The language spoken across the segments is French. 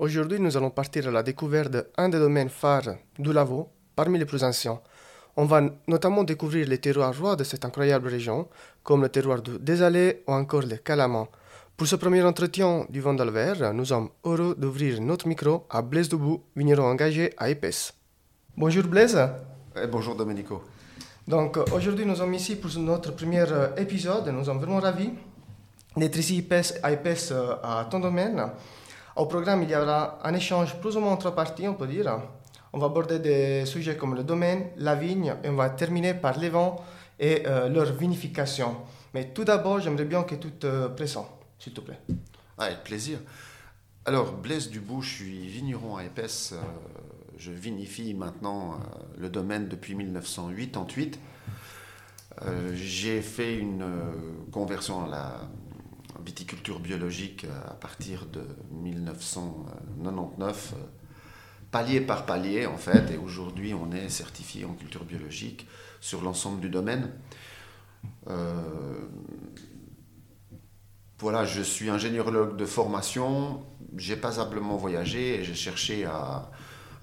Aujourd'hui, nous allons partir à la découverte d'un des domaines phares du Lavaux, parmi les plus anciens. On va notamment découvrir les terroirs rois de cette incroyable région, comme le terroir du Désalé ou encore le Calamant. Pour ce premier entretien du Vent d'Alver, nous sommes heureux d'ouvrir notre micro à Blaise Debout, vigneron engagé à Épaisse. Bonjour Blaise. Eh, bonjour Domenico. Donc aujourd'hui nous sommes ici pour notre premier euh, épisode. Nous sommes vraiment ravis d'être ici à Épaisse euh, à ton domaine. Au programme, il y aura un échange plus ou moins en trois parties, on peut dire. On va aborder des sujets comme le domaine, la vigne, et on va terminer par les vents et euh, leur vinification. Mais tout d'abord, j'aimerais bien que tu te présentes, s'il te plaît. Ah, avec plaisir. Alors, Blaise Dubout, je suis vigneron à Épaisse. Euh, je vinifie maintenant euh, le domaine depuis 1988. J'ai fait une conversion à la viticulture biologique à partir de 1999, palier par palier en fait, et aujourd'hui on est certifié en culture biologique sur l'ensemble du domaine. Euh, voilà, je suis ingénieurologue de formation, j'ai pas simplement voyagé et j'ai cherché à,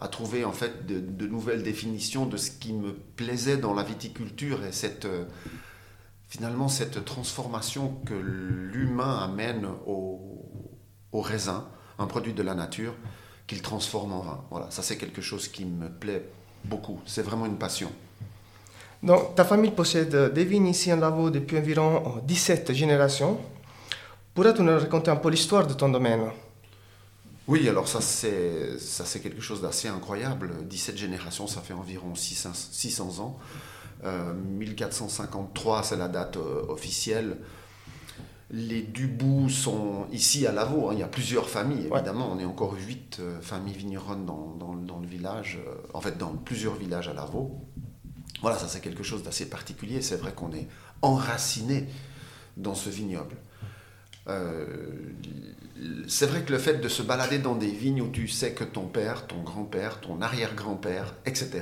trouver en fait de, nouvelles définitions de ce qui me plaisait dans la viticulture et cette finalement cette transformation que l'humain amène au, raisin, un produit de la nature, qu'il transforme en vin. Voilà, ça c'est quelque chose qui me plaît beaucoup. C'est vraiment une passion. Donc, ta famille possède des vignes ici en Lavaux depuis environ 17 générations. Pourrais-tu nous raconter un peu l'histoire de ton domaine? Oui, alors ça c'est, ça c'est quelque chose d'assez incroyable. 17 générations, ça fait environ 600, 600 ans. 1453, euh, c'est la date euh, officielle. Les Dubout sont ici à Lavaux. Hein. Il y a plusieurs familles, évidemment. On est encore huit euh, familles vigneronnes dans, dans, le village, en fait, dans plusieurs villages à Lavaux. Voilà, ça c'est quelque chose d'assez particulier. C'est vrai qu'on est enraciné dans ce vignoble. c'est vrai que le fait de se balader dans des vignes où tu sais que ton père, ton grand-père, ton arrière-grand-père, etc.,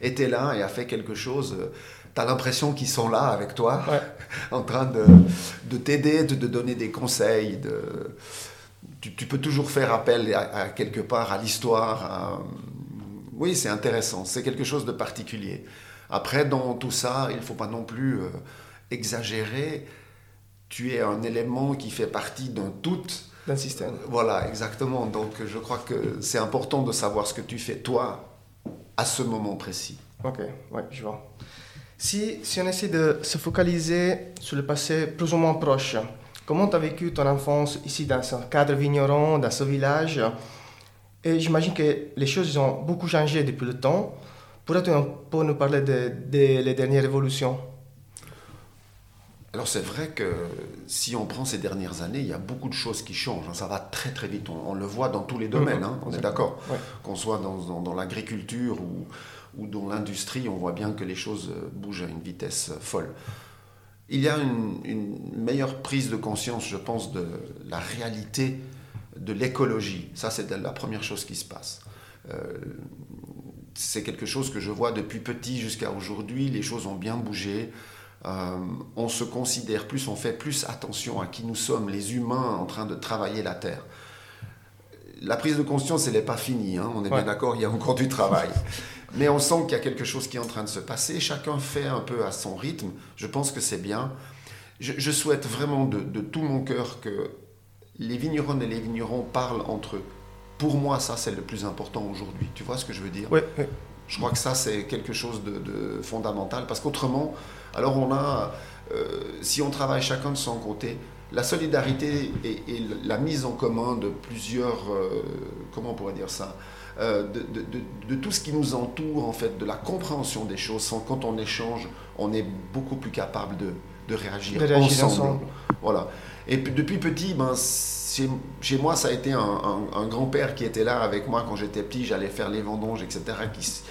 était là et a fait quelque chose. Euh, tu as l'impression qu'ils sont là avec toi, en train de, de t'aider, de te donner des conseils. De... Tu, peux toujours faire appel à, quelque part à l'histoire. Oui, c'est intéressant, c'est quelque chose de particulier. Après, dans tout ça, il ne faut pas non plus euh, exagérer. Tu es un élément qui fait partie d'un tout. D'un système. Voilà, exactement. Donc je crois que c'est important de savoir ce que tu fais toi à ce moment précis. Ok, ouais, je vois. Si, si on essaie de se focaliser sur le passé plus ou moins proche, comment tu as vécu ton enfance ici dans ce cadre vigneron, dans ce village? Et j'imagine que les choses ont beaucoup changé depuis le temps. Pourrais-tu un peu nous parler des dernières évolutions? Alors c'est vrai que si on prend ces dernières années, il y a beaucoup de choses qui changent. Hein. Ça va très très vite. On, le voit dans tous les domaines. Hein. On est d'accord. Qu'on soit dans, dans, l'agriculture ou, ou, dans l'industrie, on voit bien que les choses bougent à une vitesse folle. Il y a une, meilleure prise de conscience, je pense, de la réalité de l'écologie. Ça, c'est la première chose qui se passe. Euh, c'est quelque chose que je vois depuis petit jusqu'à aujourd'hui. Les choses ont bien bougé. Euh, on se considère plus, on fait plus attention à qui nous sommes, les humains en train de travailler la terre. La prise de conscience, elle n'est pas finie, hein. on est bien d'accord, il y a encore du travail. Mais on sent qu'il y a quelque chose qui est en train de se passer, chacun fait un peu à son rythme, je pense que c'est bien. Je, souhaite vraiment de, tout mon cœur que les vignerons et les vignerons parlent entre eux. Pour moi, ça, c'est le plus important aujourd'hui. Tu vois ce que je veux dire? Oui. Je crois que ça, c'est quelque chose de fondamental, parce qu'autrement, alors on a, euh, si on travaille chacun de son côté, la solidarité et, la mise en commun de plusieurs, euh, comment on pourrait dire ça, euh, de, tout ce qui nous entoure, en fait, de la compréhension des choses. Sans, quand on échange, on est beaucoup plus capable de, réagir, ensemble. Voilà. Et depuis petit, ben, chez, moi, ça a été un, grand-père qui était là avec moi quand j'étais petit. J'allais faire les vendanges, etc., qui,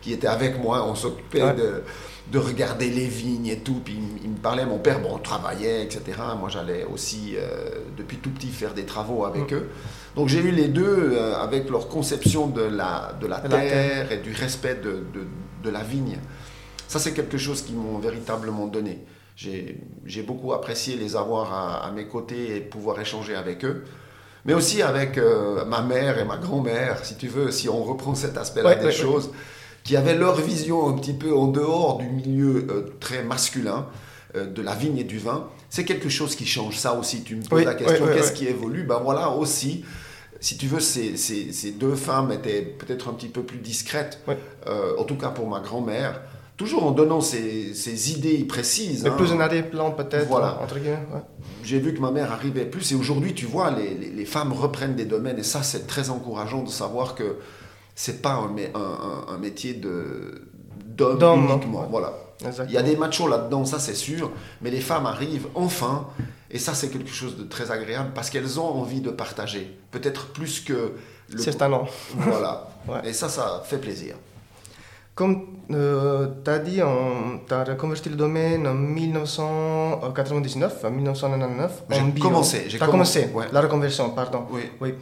qui était avec moi. On s'occupait de de regarder les vignes et tout. Puis il, me parlait, mon père, bon, travaillait, etc. Moi, j'allais aussi, euh, depuis tout petit, faire des travaux avec mm. eux. Donc j'ai eu les deux euh, avec leur conception de la, de la, terre, et du respect de, de, la vigne. Ça, c'est quelque chose qu'ils m'ont véritablement donné. J'ai beaucoup apprécié les avoir à, mes côtés et pouvoir échanger avec eux. mais aussi avec euh, ma mère et ma grand-mère, si tu veux, si on reprend cet aspect-là des choses, qui avaient leur vision un petit peu en dehors du milieu euh, très masculin euh, de la vigne et du vin. C'est quelque chose qui change. Ça aussi, tu me poses la question, qu'est-ce qui évolue? Ben voilà aussi si tu veux, ces, ces, deux femmes étaient peut-être un petit peu plus discrètes, en tout cas pour ma grand-mère, toujours en donnant ses, idées précises. Mais hein. plus en arrière-plan peut-être, voilà. entre guillemets. J'ai vu que ma mère arrivait plus, et aujourd'hui, tu vois, les, les, femmes reprennent des domaines, et ça, c'est très encourageant de savoir que c'est pas un, un, un, métier d'homme uniquement. Voilà. Il y a des machos là-dedans, ça c'est sûr, mais les femmes arrivent enfin, et ça c'est quelque chose de très agréable parce qu'elles ont envie de partager, peut-être plus que le... Certains non. Voilà. Et ça, ça fait plaisir. Comme euh, tu as dit, tu as reconverti le domaine en 1999, en 1999. J'ai commencé. J'ai commencé, la reconversion, pardon. Oui. oui.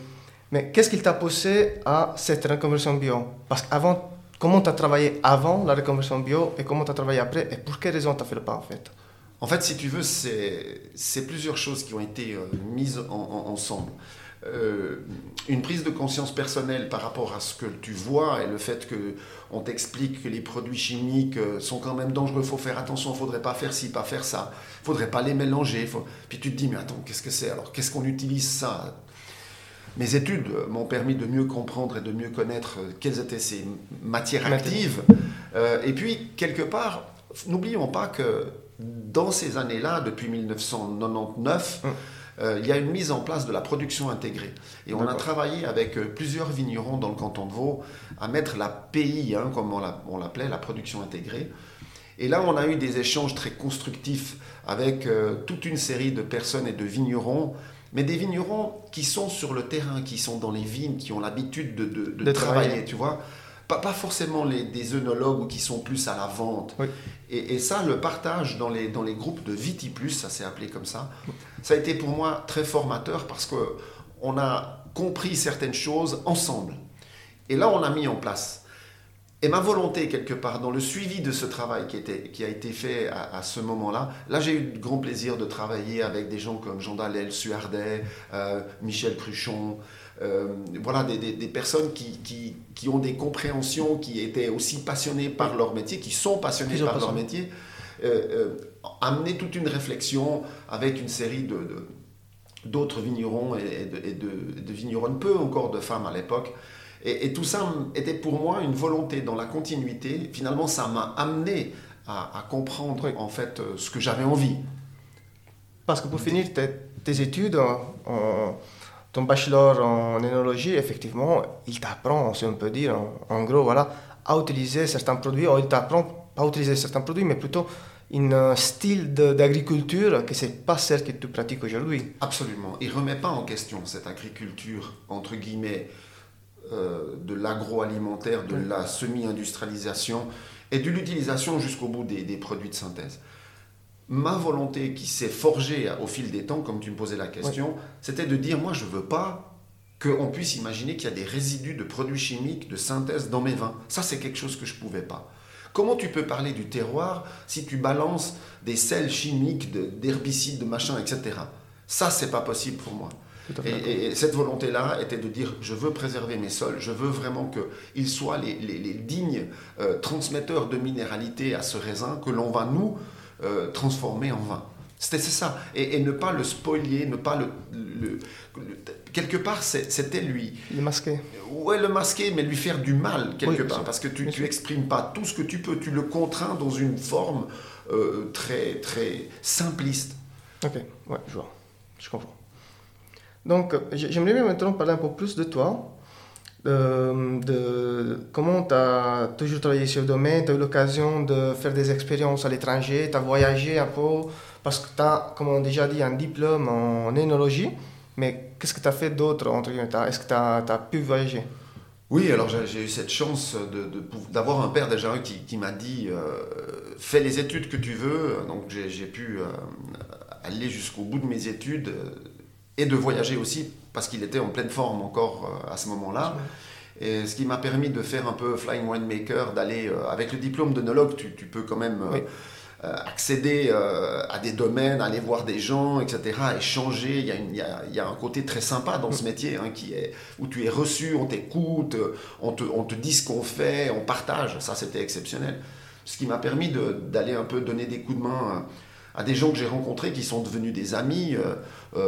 Mais qu'est-ce qui t'a poussé à cette reconversion bio? Parce qu'avant, comment tu as travaillé avant la reconversion bio et comment tu as travaillé après? Et pour quelles raisons tu as fait le pas en fait? En fait, si tu veux, c'est plusieurs choses qui ont été euh, mises ensemble. Euh, une prise de conscience personnelle par rapport à ce que tu vois et le fait que on t'explique que les produits chimiques euh, sont quand même dangereux, faut faire attention, faudrait pas faire ci, pas faire ça, faudrait pas les mélanger. Puis tu te dis mais attends, qu'est-ce que c'est? Alors Qu'est-ce qu'on utilise ça? Mes études m'ont permis de mieux comprendre et de mieux connaître euh, quelles étaient ces matières actives. et puis, quelque part, n'oublions pas que dans ces années-là, depuis 1999, euh, il y a une mise en place de la production intégrée. Et on a travaillé avec euh, plusieurs vignerons dans le canton de Vaud à mettre la PI, hein, comme on l'appelait, la production intégrée. Et là, on a eu des échanges très constructifs avec euh, toute une série de personnes et de vignerons, mais des vignerons qui sont sur le terrain, qui sont dans les vignes, qui ont l'habitude de, travailler, tu vois. Pas, pas forcément les, des œnologues qui sont plus à la vente. Et, ça, le partage dans les, dans les groupes de Viti Plus, ça s'est appelé comme ça, ça a été pour moi très formateur parce qu'on a compris certaines choses ensemble. Et là, on a mis en place. Et ma volonté, quelque part, dans le suivi de ce travail qui, était, qui a été fait à, ce moment-là, là, j'ai eu le grand plaisir de travailler avec des gens comme Jean Dalel, Suardet, euh, Michel Cruchon, euh, voilà, des, des, personnes qui, qui, qui, ont des compréhensions, qui étaient aussi passionnées par leur métier, qui sont passionnées par leur métier, euh, amener toute une réflexion avec une série de, d'autres vignerons et, de, de, de, vigneronnes, peu encore de femmes à l'époque. Et, tout ça était pour moi une volonté dans la continuité. Finalement, ça m'a amené à, comprendre en fait ce que j'avais envie. Parce que pour finir tes, tes études, en ton bachelor en énologie, effectivement, il t'apprend, si on peut dire, en, gros, voilà, à utiliser certains produits, ou il t'apprend pas à utiliser certains produits, mais plutôt un style d'agriculture que c'est pas celle que tu pratiques aujourd'hui. Absolument. Il remet pas en question cette agriculture, entre guillemets, euh, de l'agroalimentaire, de la semi-industrialisation et de l'utilisation jusqu'au bout des, des produits de synthèse ma volonté qui s'est forgée au fil des temps, comme tu me posais la question, c'était de dire, moi, je ne veux pas qu'on puisse imaginer qu'il y a des résidus de produits chimiques de synthèse dans mes vins. Ça, c'est quelque chose que je ne pouvais pas. Comment tu peux parler du terroir si tu balances des sels chimiques, d'herbicides, de, machin, etc. Ça, c'est pas possible pour moi. Et, cette volonté-là était de dire, je veux préserver mes sols, je veux vraiment qu'ils soient les, dignes euh, transmetteurs de minéralité à ce raisin que l'on va, nous, euh, transformer en vin. C'était ça. Et, ne pas le spoiler, ne pas le. quelque part, c'était lui. Le masquer. Ouais, le masquer, mais lui faire du mal, quelque part. Parce que tu n'exprimes pas tout ce que tu peux. Tu le contrains dans une forme euh, très, très simpliste. Ok, ouais, je vois. Je comprends. Donc, j'aimerais bien maintenant parler un peu plus de toi de, comment tu as toujours travaillé sur le domaine, tu as eu l'occasion de faire des expériences à l'étranger, tu as voyagé un peu, parce que tu as, comme on a déjà dit, un diplôme en énologie, mais qu'est-ce que tu as fait d'autre entre Est-ce que tu as, pu voyager? Oui, alors j'ai eu cette chance d'avoir un père déjà qui, m'a dit euh, fais les études que tu veux. Donc j'ai pu euh, aller jusqu'au bout de mes études euh, et de voyager aussi parce qu'il était en pleine forme encore euh, à ce moment-là. Et ce qui m'a permis de faire un peu Flying Winemaker, d'aller euh, avec le diplôme d'œnologue, tu, tu peux quand même accéder à des domaines, aller voir des gens, etc., échanger. Il y a, il y a, il y a un côté très sympa dans ce mm. métier hein, qui est, où tu es reçu, on t'écoute, on te, on te dit ce qu'on fait, on partage. Ça, c'était exceptionnel. Ce qui m'a permis d'aller un peu donner des coups de main à des gens que j'ai rencontrés qui sont devenus des amis euh, euh,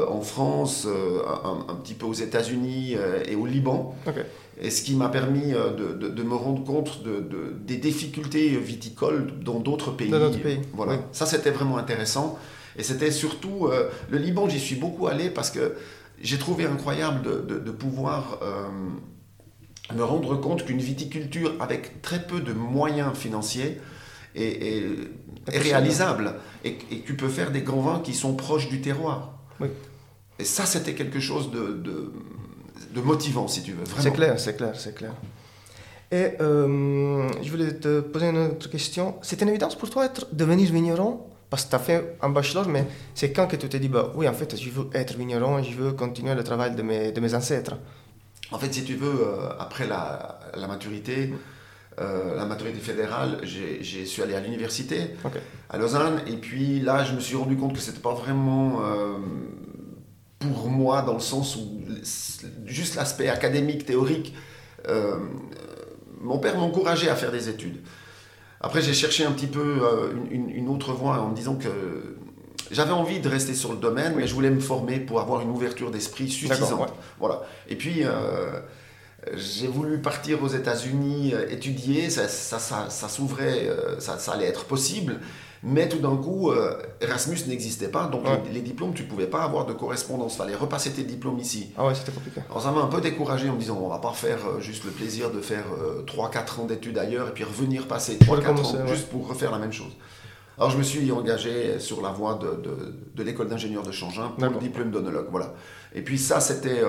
en France, euh, un, petit peu aux États-Unis et au Liban. Et ce qui m'a permis de, de, me rendre compte de, des difficultés viticoles dans d'autres pays. Dans d'autres pays. Voilà. Ça, c'était vraiment intéressant. Et c'était surtout le Liban, j'y suis beaucoup allé parce que j'ai trouvé incroyable de, pouvoir me rendre compte qu'une viticulture avec très peu de moyens financiers est, réalisable et, et, tu peux faire des grands vins qui sont proches du terroir. Et ça, c'était quelque chose de, de, motivant, si tu veux. C'est clair, c'est clair, c'est clair. Et euh, je voulais te poser une autre question. C'était une évidence pour toi être, devenir vigneron? Parce que tu as fait un bachelor, mais c'est quand que tu t'es dit, bah, oui, en fait, je veux être vigneron, je veux continuer le travail de mes, de mes ancêtres? En fait, si tu veux, euh, après la, la maturité, euh, la maturité fédérale, j'ai su aller à l'université à Lausanne. Et puis là, je me suis rendu compte que c'était pas vraiment euh, pour moi, dans le sens où juste l'aspect académique, théorique. Euh, mon père m'encourageait à faire des études. Après, j'ai cherché un petit peu une, autre voie en me disant que j'avais envie de rester sur le domaine, mais je voulais me former pour avoir une ouverture d'esprit suffisante. Voilà. Et puis j'ai voulu partir aux États-Unis euh, étudier, ça, ça, s'ouvrait, euh, ça, allait être possible. Mais tout d'un coup, euh, Erasmus n'existait pas, donc les, diplômes, tu ne pouvais pas avoir de correspondance. Il fallait repasser tes diplômes ici. Ah ouais, c'était compliqué. Alors ça m'a un peu découragé en me disant, on va pas faire juste le plaisir de faire 3-4 ans d'études ailleurs et puis revenir passer 3-4 ans juste pour refaire la même chose. Alors je me suis engagé sur la voie de, de, l'école d'ingénieur de Changin pour le diplôme d'onologue. Voilà. Et puis ça, c'était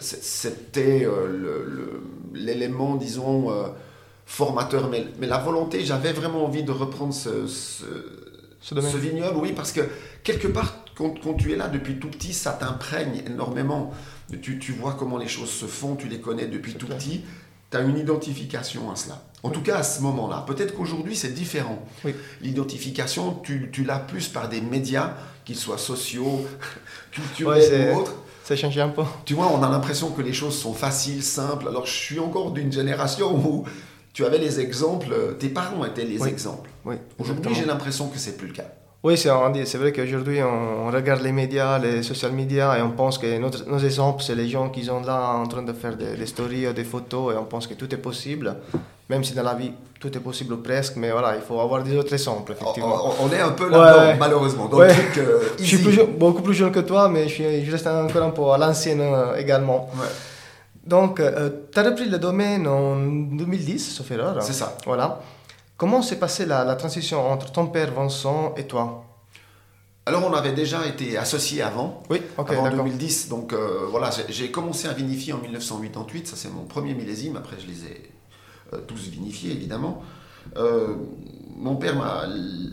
c'était euh, l'élément, disons, euh, formateur. Mais, mais, la volonté, j'avais vraiment envie de reprendre ce, ce, vignoble, oui, parce que quelque part, quand, tu es là depuis tout petit, ça t'imprègne énormément. Tu, tu, vois comment les choses se font, tu les connais depuis tout petit. Tu as une identification à cela. En tout cas, à ce moment-là. Peut-être qu'aujourd'hui, c'est différent. L'identification, tu, tu l'as plus par des médias, qu'ils soient sociaux, culturels ou autres ça change un peu. Tu vois, on a l'impression que les choses sont faciles, simples. Alors, je suis encore d'une génération où tu avais les exemples, tes parents étaient les exemples. Oui, Aujourd'hui, j'ai l'impression que c'est plus le cas. Oui, c'est vrai qu'aujourd'hui, on, regarde les médias, les social media, et on pense que notre, nos exemples, c'est les gens qui sont là en train de faire des, des stories ou des photos, et on pense que tout est possible même si dans la vie tout est possible ou presque, mais voilà, il faut avoir des autres exemples, effectivement. On, est un peu là-dedans, malheureusement. Donc, euh, je suis beaucoup plus jeune que toi, mais je, suis, je reste encore un peu à l'ancienne euh, également. Donc, euh, tu as repris le domaine en 2010, sauf erreur. C'est ça. Voilà. Comment s'est passée la, la, transition entre ton père Vincent et toi? Alors on avait déjà été associés avant, oui, avant 2010. Donc voilà, j'ai commencé à vinifier en 1988, ça c'est mon premier millésime. Après je les ai euh, tous vinifiés évidemment. Euh, mon père m'a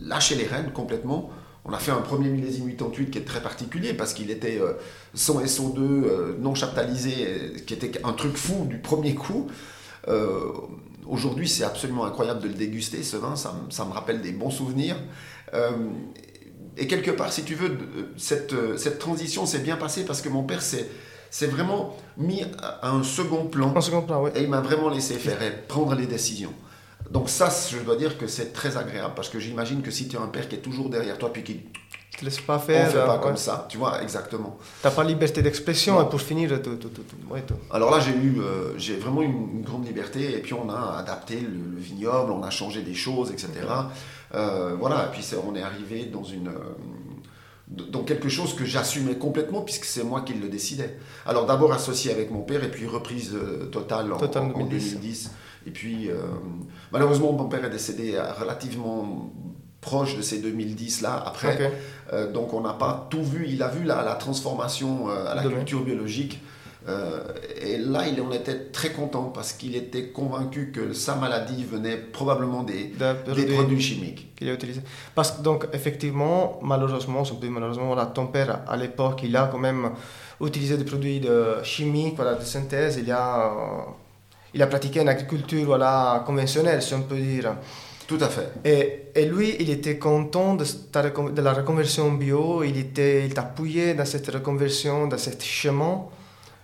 lâché les rênes complètement. On a fait un premier millésime 88 qui est très particulier parce qu'il était euh, sans SO2, non chaptalisé, qui était un truc fou du premier coup. Aujourd'hui, c'est absolument incroyable de le déguster, ce vin, ça, ça me rappelle des bons souvenirs. et quelque part, si tu veux, cette, cette transition s'est bien passée parce que mon père s'est vraiment mis à un second plan. Un second plan, oui. Et il m'a vraiment laissé faire et prendre les décisions. Donc ça, je dois dire que c'est très agréable parce que j'imagine que si tu as un père qui est toujours derrière toi puis qui te laisse pas faire, on fait pas comme ça, tu vois, exactement. Tu n'as pas liberté d'expression pour finir tout, tout, tout, Alors là, j'ai eu, euh, j'ai vraiment une, grande liberté et puis on a adapté le, vignoble, on a changé des choses, etc. Euh, voilà, et puis on est arrivé dans une dans quelque chose que j'assumais complètement puisque c'est moi qui le décidais. Alors d'abord associé avec mon père et puis reprise euh, totale en, 2010. Et puis euh, malheureusement mon père est décédé relativement proche de ces 2010 là après. Euh, donc on n'a pas tout vu. Il a vu la, la transformation à la culture biologique. Euh, et là, il en était très content parce qu'il était convaincu que sa maladie venait probablement des, des produits chimiques qu'il a utilisés. Parce que donc effectivement, malheureusement, malheureusement, voilà, ton père à l'époque, il a quand même utilisé des produits de chimiques, voilà, de synthèse. Il a, il a pratiqué une agriculture voilà conventionnelle, si on peut dire. Tout à fait. Et, et lui, il était content de, de la reconversion bio, il, était, il t'appuyait dans cette reconversion, dans ce chemin,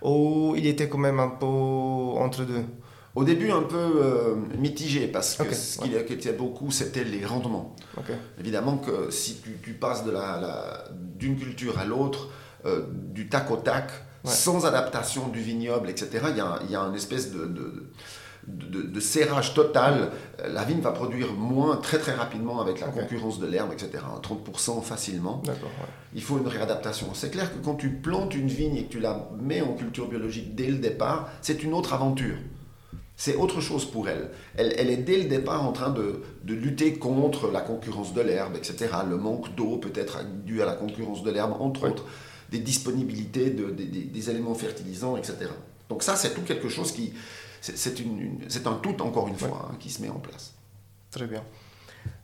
ou il était quand même un peu entre deux? Au début, un peu euh, mitigé, parce que ce qui inquiétait beaucoup, c'était les rendements. Évidemment que si tu, passes d'une culture à l'autre, euh, du tac au tac, sans adaptation du vignoble, etc., il y a, y a une espèce de, de, serrage total. La vigne va produire moins très très rapidement avec la concurrence de l'herbe, etc., 30% facilement. Il faut une réadaptation. C'est clair que quand tu plantes une vigne et que tu la mets en culture biologique dès le départ, c'est une autre aventure c'est autre chose pour elle. elle. est dès le départ en train de, lutter contre la concurrence de l'herbe, etc. Le manque d'eau peut être dû à la concurrence de l'herbe, entre autres, des disponibilités de, des, éléments fertilisants, etc. Donc ça, c'est tout quelque chose qui... C'est un tout, encore une fois, hein, qui se met en place. Très bien.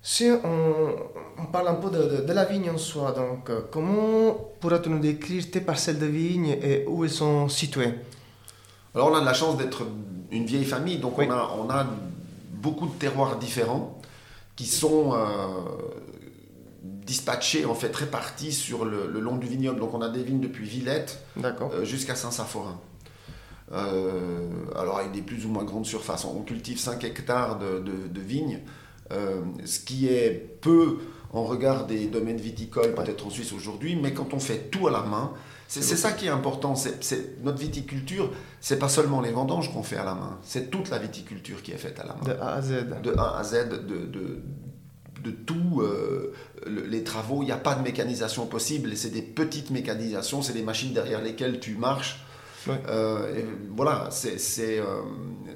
Si on, parle un peu de, la vigne en soi, donc euh, comment pourrais-tu nous décrire tes parcelles de vigne et où elles sont situées? Alors on a de la chance d'être une vieille famille, donc on, a, on a beaucoup de terroirs différents qui sont euh, dispatchés, en fait répartis sur le, long du vignoble. Donc on a des vignes depuis Villette euh, jusqu'à Saint-Saphorin. Euh, alors avec des plus ou moins grandes surfaces. On cultive 5 hectares de, de, vignes, ce qui est peu en regard des domaines viticoles peut-être en Suisse aujourd'hui, mais quand on fait tout à la main, c'est ça qui est important. Notre viticulture, c'est pas seulement les vendanges qu'on fait à la main, c'est toute la viticulture qui est faite à la main. De A à Z. De A à Z, de, de, de tout euh, les travaux. Il n'y a pas de mécanisation possible. C'est des petites mécanisations, c'est des machines derrière lesquelles tu marches. Euh, voilà, euh,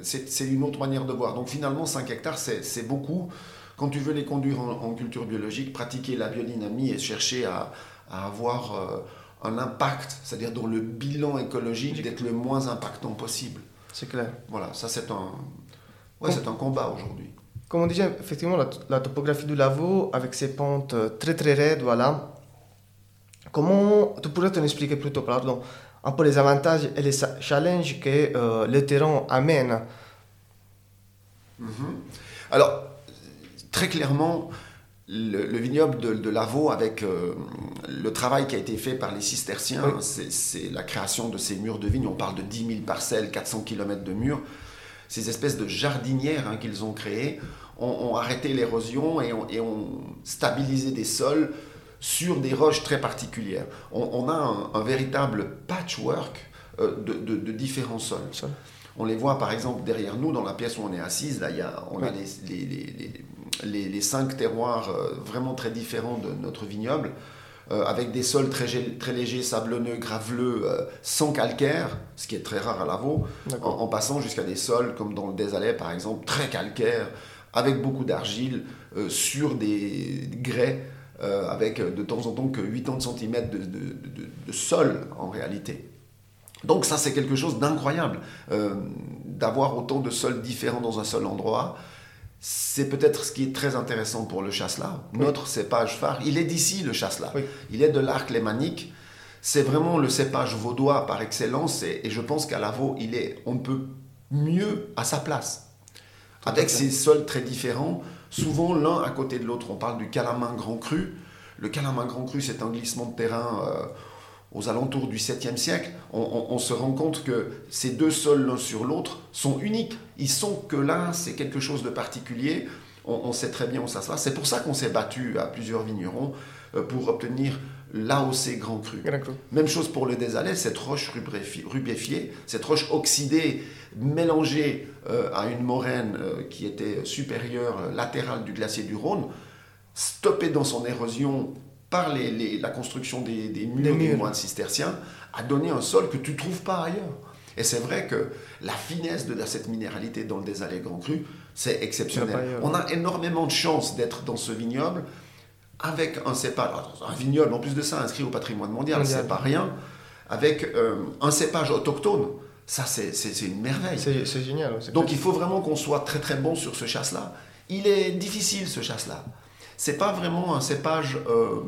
c'est une autre manière de voir. Donc finalement, 5 hectares, c'est beaucoup. Quand tu veux les conduire en, culture biologique, pratiquer la biodynamie et chercher à, à avoir un impact, c'est-à-dire dans le bilan écologique, d'être le moins impactant possible. C'est clair. Voilà, ça c'est un, ouais, c'est un combat aujourd'hui. Comme on disait, effectivement, la, topographie du Lavaux, avec ses pentes euh, très très raides, voilà. Comment tu pourrais te expliquer plutôt, pardon, un peu les avantages et les challenges que euh, le terrain amène mhm. Alors, très clairement, le, vignoble de, de, Lavaux, avec euh, le travail qui a été fait par les cisterciens, c'est la création de ces murs de vigne. On parle de 10 000 parcelles, 400 km de murs. Ces espèces de jardinières hein, qu'ils ont créées ont, arrêté l'érosion et, ont stabilisé des sols sur des roches très particulières. On, a un, véritable patchwork euh, de, différents sols. On les voit par exemple derrière nous, dans la pièce où on est assise, là, y a, on a les les, cinq terroirs euh, vraiment très différents de notre vignoble, euh, avec des sols très, très légers, sablonneux, graveleux, euh, sans calcaire, ce qui est très rare à Lavaux, en, en, passant jusqu'à des sols comme dans le Désalais par exemple, très calcaires, avec beaucoup d'argile, sur des grès, avec de temps en temps que 80 cm de, de, de, sol en réalité. Donc ça c'est quelque chose d'incroyable, d'avoir autant de sols différents dans un seul endroit c'est peut-être ce qui est très intéressant pour le chasselas. Notre cépage phare, il est d'ici le chasselas. Il est de l'arc lémanique. C'est vraiment le cépage vaudois par excellence et, je pense qu'à Lavaux, il est, on peut mieux à sa place. Avec ces sols très différents, souvent l'un à côté de l'autre. On parle du calamin grand cru. Le calamin grand cru, c'est un glissement de terrain. Euh, aux alentours du 7e siècle, on, se rend compte que ces deux sols l'un sur l'autre sont uniques. Ils sont que là, c'est quelque chose de particulier. On, sait très bien où ça se passe. C'est pour ça qu'on s'est battu à plusieurs vignerons euh, pour obtenir l'AOC Grand Cru. Même chose pour le désalais, cette roche rubéfiée, cette roche oxydée mélangée euh, à une moraine euh, qui était supérieure, latérale du glacier du Rhône, stoppée dans son érosion par la construction des, murs des, moines cisterciens, a donné un sol que tu ne trouves pas ailleurs. Et c'est vrai que la finesse de cette minéralité dans le Désalé Grand Cru, c'est exceptionnel. On a énormément de chance d'être dans ce vignoble avec un cépage, un vignoble en plus de ça inscrit au patrimoine mondial, c'est pas rien, avec euh, un cépage autochtone. Ça, c'est une merveille. C'est génial. Donc il faut vraiment qu'on soit très très bon sur ce chasse-là. Il est difficile ce chasse-là c'est pas vraiment un cépage euh,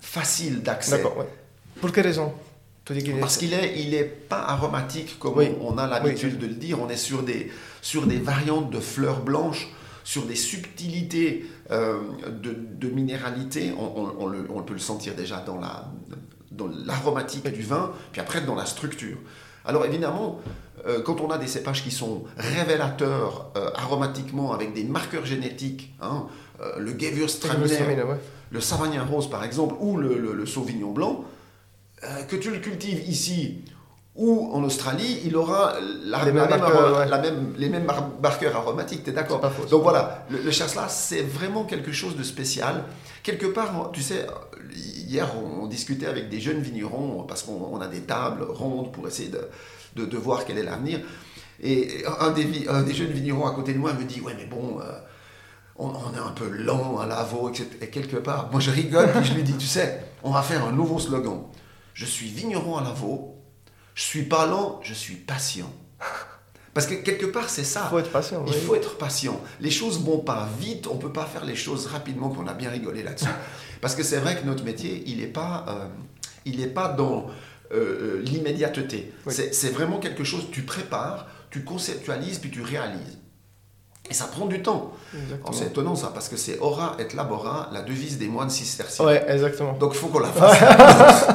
facile d'accès. D'accord, Pour quelle raison? Parce qu'il est, il est pas aromatique comme on a l'habitude de le dire. On est sur des, sur des variantes de fleurs blanches sur des subtilités de, minéralité, on, peut le sentir déjà dans la dans l'aromatique du vin, puis après dans la structure. Alors évidemment, quand on a des cépages qui sont révélateurs aromatiquement avec des marqueurs génétiques, hein, le Gewürztraminer, le Savagnin rose par exemple, ou le Sauvignon blanc, euh, que tu le cultives ici ou en Australie, il aura la, les, mêmes marqueurs aromatiques, tu es d'accord Donc voilà, le, le là c'est vraiment quelque chose de spécial. Quelque part, tu sais, hier, on, discutait avec des jeunes vignerons, parce qu'on a des tables rondes pour essayer de, de, voir quel est l'avenir. Et un des, des, jeunes vignerons à côté de moi me dit, ouais, mais bon... Euh, on, est un peu lent à l'avo, etc. Et quelque part, moi je rigole, et je lui dis, tu sais, on va faire un nouveau slogan je suis vigneron à Lavaux, je suis pas lent, je suis patient. Parce que quelque part, c'est ça. Il faut être patient. Il faut être patient. Les choses vont pas vite, on peut pas faire les choses rapidement, qu'on a bien rigolé là-dessus. Parce que c'est vrai que notre métier, il n'est pas, euh, il est pas dans euh, euh, l'immédiateté. C'est vraiment quelque chose, tu prépares, tu conceptualises, puis tu réalises. Et ça prend du temps. C'est étonnant ça, parce que c'est ora et labora, la devise des moines cisterciens. Ouais, exactement. Donc il faut qu'on la fasse.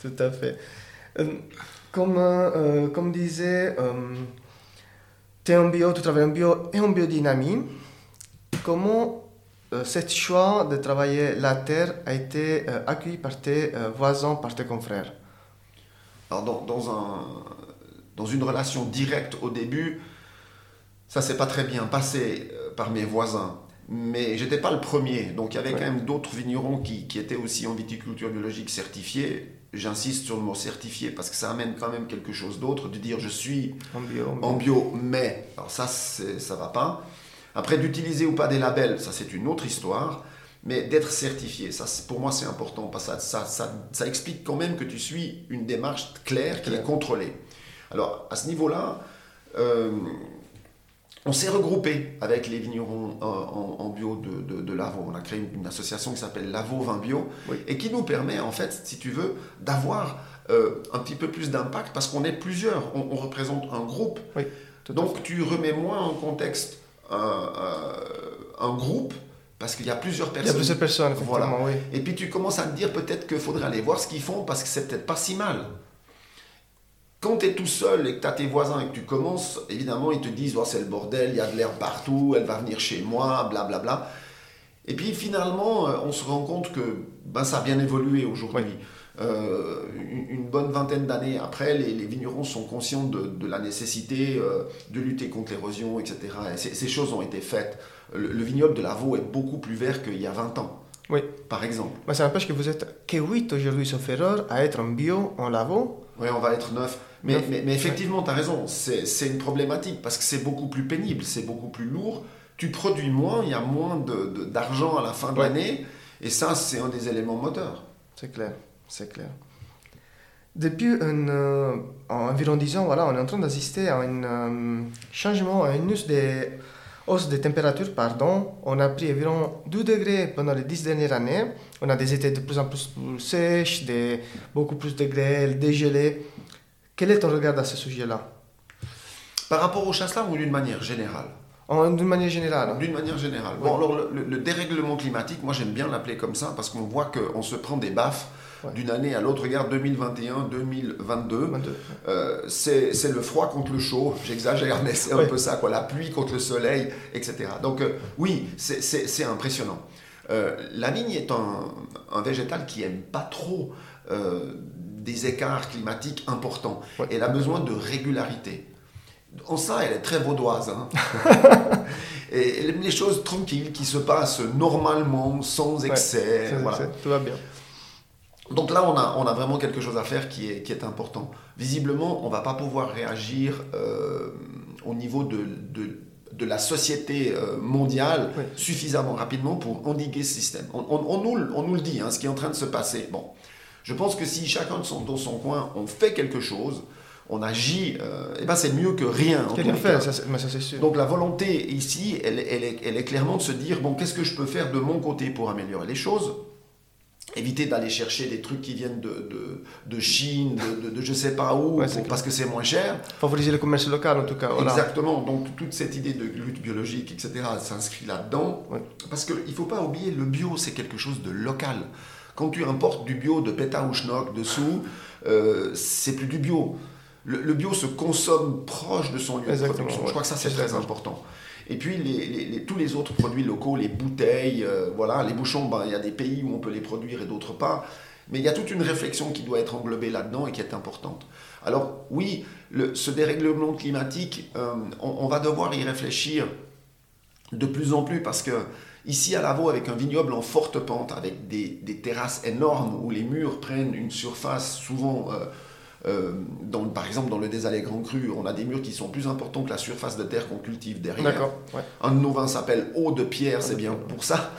Tout à fait. Euh, comme, euh, comme disait, euh, tu es en bio, tu travailles en bio et en biodynamie. Comment ce choix de travailler la terre a été accueilli par tes voisins, par tes confrères? Alors, dans, dans, un, dans une relation directe au début, ça s'est pas très bien passé par mes voisins mais j'étais pas le premier. Donc il y avait quand même d'autres vignerons qui, qui, étaient aussi en viticulture biologique certifiés j'insiste sur le mot certifié parce que ça amène quand même quelque chose d'autre, de dire je suis en bio, mais, alors ça, ça va pas. Après, d'utiliser ou pas des labels, ça c'est une autre histoire, mais d'être certifié, ça pour moi c'est important, parce que ça, ça, ça, explique quand même que tu suis une démarche claire qui est contrôlée. Alors, à ce niveau-là, euh, on s'est regroupé avec les vignerons en, bio de, de, Lavaux. On a créé une, association qui s'appelle Lavaux Vin Bio et qui nous permet, en fait, si tu veux, d'avoir euh, un petit peu plus d'impact parce qu'on est plusieurs. On, représente un groupe. Donc, tu remets moins en contexte un, groupe parce qu'il y a plusieurs personnes. Il y a plusieurs personnes, voilà. oui. Et puis tu commences à te dire peut-être qu'il faudrait aller voir ce qu'ils font parce que c'est peut-être pas si mal. Quand tu es tout seul et que tu as tes voisins et que tu commences, évidemment, ils te disent oh, c'est le bordel, il y a de l'air partout, elle va venir chez moi, blablabla. Bla, bla. Et puis finalement, euh, on se rend compte que ben, ça a bien évolué aujourd'hui. Euh, une, bonne vingtaine d'années après, les, vignerons sont conscients de, la nécessité euh, de lutter contre l'érosion, etc. Et ces choses ont été faites. Le, vignoble de Lavaux est beaucoup plus vert qu'il y a 20 ans. Oui. Par exemple. Mais ça n'empêche que vous êtes que 8 aujourd'hui, sauf erreur, à être en bio en Lavaux. Oui, on va être 9. Mais, mais, effectivement, tu as raison, c'est une problématique parce que c'est beaucoup plus pénible, c'est beaucoup plus lourd. Tu produis moins, il y a moins d'argent de, à la fin de l'année. Et ça, c'est un des éléments moteurs. C'est clair, c'est clair. Depuis euh, environ 10 ans, voilà, on est en train d'assister à un euh, changement, à une hausse des, hausse des températures. Pardon. On a pris environ 2 degrés pendant les 10 dernières années. On a des étés de plus en plus sèches, des, beaucoup plus de grêle, dégelés. Quel est ton regard à ce sujet-là? Par rapport au chasse ou d'une manière générale? D'une manière générale. D'une manière générale. Bon, alors le, dérèglement climatique, moi j'aime bien l'appeler comme ça parce qu'on voit qu'on se prend des baffes d'une année à l'autre. Regarde 2021, 2022. Euh, c'est le froid contre le chaud. J'exagère, mais c'est un peu ça, quoi. La pluie contre le soleil, etc. Donc euh, oui, c'est impressionnant. Euh, la vigne est un, un, végétal qui aime pas trop des écarts climatiques importants. Elle a besoin de régularité. En ça, elle est très vaudoise. Hein. et les choses tranquilles qui se passent normalement, sans excès. Tout va bien. Donc là, on a, on a vraiment quelque chose à faire qui est, qui est important. Visiblement, on ne va pas pouvoir réagir euh, au niveau de, de, de, la société euh, mondiale suffisamment rapidement pour endiguer ce système. On, on, nous, on, nous, le dit, hein, ce qui est en train de se passer. Bon, je pense que si chacun de son, dans son coin, on fait quelque chose, on agit, euh, eh ben c'est mieux que rien. En fait, ça, c'est sûr. Donc la volonté ici, elle, elle, est, elle, est, clairement de se dire, bon, qu'est-ce que je peux faire de mon côté pour améliorer les choses? Éviter d'aller chercher des trucs qui viennent de, de, de Chine, de, de, je sais pas où, parce que c'est moins cher. Favoriser le commerce local en tout cas. Exactement, donc toute cette idée de lutte biologique, etc., s'inscrit là-dedans. Parce qu'il ne faut pas oublier, le bio, c'est quelque chose de local. Quand tu importes du bio de Pétain ou Schnock dessous, euh, c'est plus du bio. Le, bio se consomme proche de son lieu de production. Je crois que ça, c'est très important. Et puis tous les autres produits locaux, les bouteilles, euh, voilà, les bouchons, ben, il y a des pays où on peut les produire et d'autres pas. Mais il y a toute une réflexion qui doit être englobée là-dedans et qui est importante. Alors oui, ce dérèglement climatique, euh, on, va devoir y réfléchir de plus en plus parce que ici à Lavaux, avec un vignoble en forte pente, avec des, terrasses énormes où les murs prennent une surface souvent... Euh, euh, par exemple, dans le désalé Grand Cru, on a des murs qui sont plus importants que la surface de terre qu'on cultive derrière. Un de nos vins s'appelle Eau de pierre, c'est bien pour ça.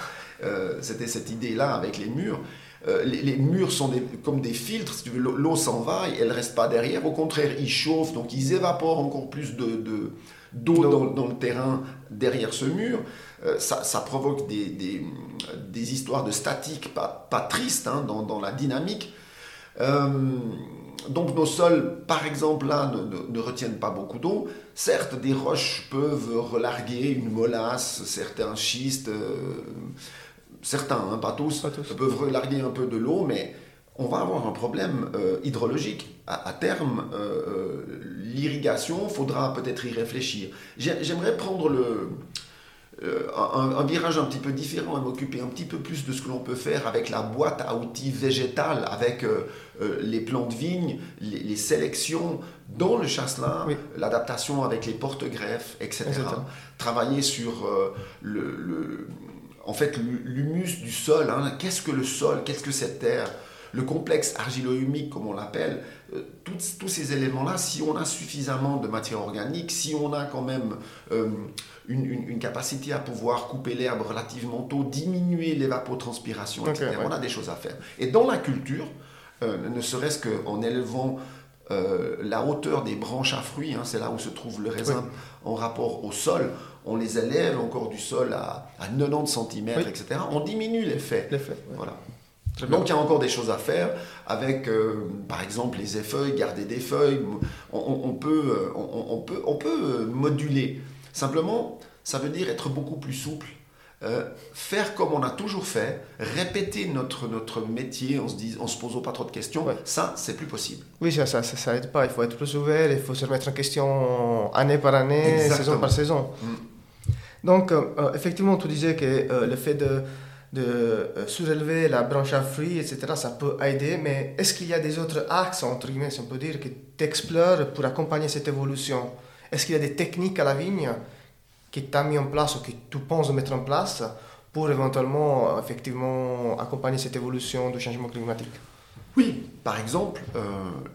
Euh, c'était cette idée-là avec les murs. Euh, les, murs sont comme des filtres, si l'eau s'en va et elle ne reste pas derrière. Au contraire, ils chauffent, donc ils évaporent encore plus de, d'eau dans, le terrain derrière ce mur. ça, provoque des, des, histoires de statique pas, pas tristes hein, dans, dans, la dynamique donc nos sols, par exemple, là, ne, retiennent pas beaucoup d'eau. Certes, des roches peuvent relarguer une molasse, certains schistes, euh, certains, hein, pas, tous, peuvent relarguer un peu de l'eau, mais on va avoir un problème euh, hydrologique. À, terme, euh, l'irrigation, faudra peut-être y réfléchir. J'aimerais prendre le, euh, un, virage un petit peu différent et m'occuper un petit peu plus de ce que l'on peut faire avec la boîte à outils végétale, avec euh, euh, les plants de vigne, les, sélections dans le chasselin, l'adaptation avec les porte-greffes, etc. Travailler sur le, en fait, l'humus du sol. Hein. Qu'est-ce que le sol? Qu'est-ce que cette terre? Le complexe argilo-humique, comme on l'appelle, tous ces éléments-là, si on a suffisamment de matière organique, si on a quand même une, capacité à pouvoir couper l'herbe relativement tôt, diminuer l'évapotranspiration, etc. On a des choses à faire. Et dans la culture, euh, ne serait-ce qu'en élevant euh, la hauteur des branches à fruits, hein, c'est là où se trouve le raisin en rapport au sol, on les élève encore du sol à, à 90 cm, etc. On diminue l'effet. Voilà. Donc il y a encore des choses à faire avec, euh, par exemple, les effeuilles, garder des feuilles. On, peut, on, peut, on peut moduler Simplement, ça veut dire être beaucoup plus souple, euh, faire comme on a toujours fait, répéter notre, notre métier en se, dis, en se posant pas trop de questions, ça, c'est plus possible. Oui, ça ça, ça, aide pas. Il faut être plus ouvert, il faut se remettre en question année par année, saison par saison. Mm. Donc, euh, euh, effectivement, tu disais que le fait de, de surélever la branche à fruits, etc., ça peut aider, mais est-ce qu'il y a des autres axes, entre guillemets, si on peut dire, que tu explores pour accompagner cette évolution? Est-ce qu'il y a des techniques à la vigne que tu as mis en place ou que tu penses mettre en place pour éventuellement effectivement accompagner cette évolution du changement climatique? Oui, par exemple, euh,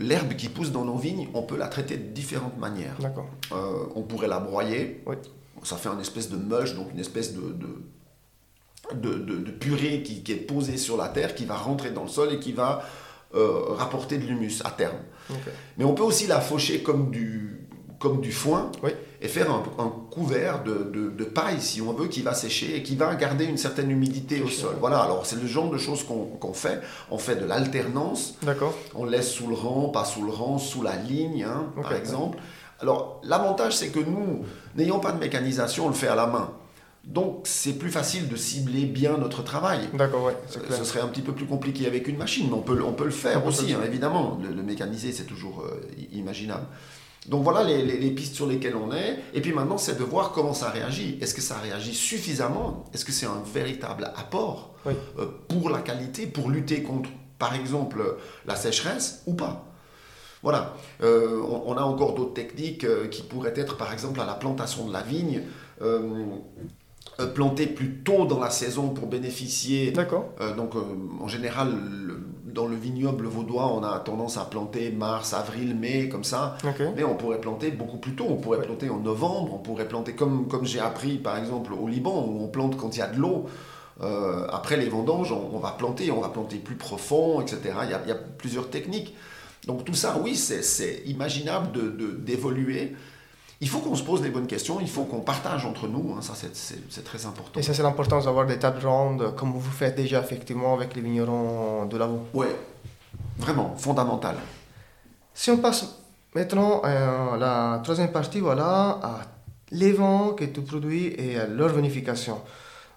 l'herbe qui pousse dans nos vignes, on peut la traiter de différentes manières. D'accord. Euh, on pourrait la broyer. Oui. Ça fait une espèce de mulch, donc une espèce de, de, purée qui, est posée sur la terre, qui va rentrer dans le sol et qui va euh, rapporter de l'humus à terme. Mais on peut aussi la faucher comme du, comme du foin et faire un, couvert de, paille, si on veut, qui va sécher et qui va garder une certaine humidité au sol. Voilà, alors c'est le genre de choses qu'on fait. On fait de l'alternance. D'accord. On laisse sous le rang, pas sous le rang, sous la ligne, hein, par exemple. Alors, l'avantage, c'est que nous, n'ayant pas de mécanisation, on le fait à la main. Donc, c'est plus facile de cibler bien notre travail. D'accord, ouais. Ce serait un petit peu plus compliqué avec une machine, mais on peut, on peut le faire aussi, hein, évidemment. Le, mécaniser, c'est toujours euh, imaginable. Donc voilà les, pistes sur lesquelles on est. Et puis maintenant, c'est de voir comment ça réagit. Est-ce que ça réagit suffisamment? Est-ce que c'est un véritable apport euh, pour la qualité, pour lutter contre, par exemple, la sécheresse ou pas? Voilà. Euh, on, a encore d'autres techniques qui pourraient être, par exemple, à la plantation de la vigne. Planter plus tôt dans la saison pour bénéficier. D'accord. donc, en général, dans le vignoble vaudois, on a tendance à planter mars, avril, mai, comme ça. Mais on pourrait planter beaucoup plus tôt. On pourrait planter en novembre, on pourrait planter comme, comme j'ai appris par exemple au Liban, où on plante quand il y a de l'eau. Euh, après les vendanges, on, va planter, on va planter plus profond, etc. Il y a, il y a plusieurs techniques. Donc tout ça, oui, c'est imaginable d'évoluer. De, il faut qu'on se pose les bonnes questions, il faut qu'on partage entre nous, hein, ça c'est très important. Et ça c'est l'importance d'avoir des tables rondes comme vous faites déjà effectivement avec les vignerons de Lavaux. Oui, vraiment, fondamental. Si on passe maintenant à la troisième partie, voilà, à les vins que tu produis et leur vinification.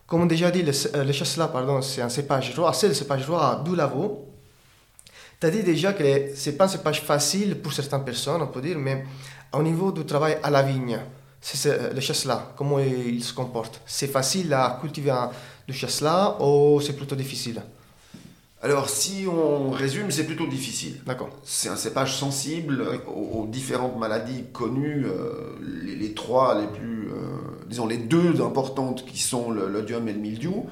Comme déjà dit, le, euh, le chasselas, pardon, c'est un cépage roi, c'est le cépage roi du Lavaux. Tu as dit déjà que ce n'est pas un cépage facile pour certaines personnes, on peut dire, mais au niveau du travail à la vigne, c'est le chasselas, comment il se comporte? C'est facile à cultiver du chasselas ou c'est plutôt difficile? Alors, si on résume, c'est plutôt difficile. D'accord. C'est un cépage sensible aux, différentes maladies connues, euh, les, trois les plus, euh, disons les deux importantes qui sont l'odium et le mildiou.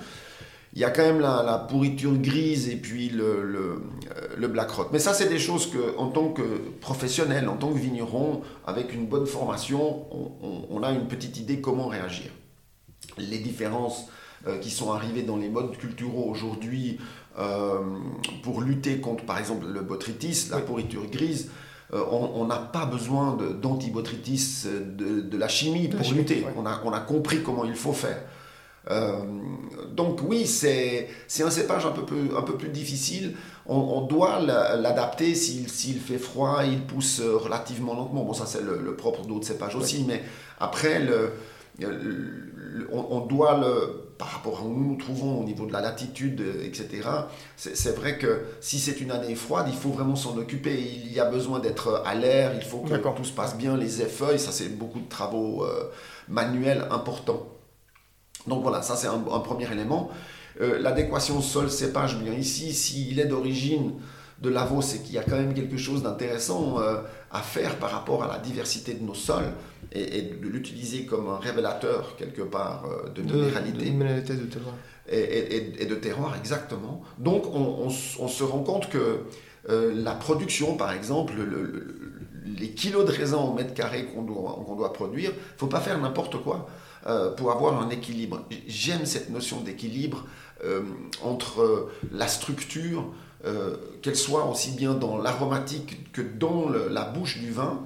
Il y a quand même la, pourriture grise et puis le, le, euh, black rot. Mais ça, c'est des choses que, en tant que professionnel, en tant que vigneron, avec une bonne formation, on, a une petite idée comment réagir. Les différences qui sont arrivées dans les modes culturaux aujourd'hui euh, pour lutter contre, par exemple, le botrytis, la pourriture grise, euh, on n'a pas besoin d'antibotrytis de, de, la chimie pour lutter. On, a, on, a, compris comment il faut faire. Euh, donc oui, c'est un cépage un peu, plus, un peu plus difficile. On, doit l'adapter s'il fait froid, il pousse relativement lentement. Bon, ça c'est le, propre d'autres cépages aussi, mais après, le, on, doit le par rapport à où nous nous trouvons au niveau de la latitude, etc., c'est vrai que si c'est une année froide, il faut vraiment s'en occuper. Il y a besoin d'être à l'air, il faut que tout se passe bien, les effeuilles, ça c'est beaucoup de travaux euh, manuels importants. Donc voilà, ça c'est un, premier élément. Euh, l'adéquation sol-cépage, bien ici, s'il est d'origine de l'avo, c'est qu'il y a quand même quelque chose d'intéressant euh, à faire par rapport à la diversité de nos sols et, de l'utiliser comme un révélateur quelque part euh, de, minéralité. De, minéralité de terroir. Et, de terroir, exactement. Donc on, se rend compte que euh, la production, par exemple, les kilos de raisin au mètre carré qu'on doit, qu'on doit produire, il ne faut pas faire n'importe quoi euh, pour avoir un équilibre. J'aime cette notion d'équilibre entre la structure, qu'elle soit aussi bien dans l'aromatique que dans la bouche du vin,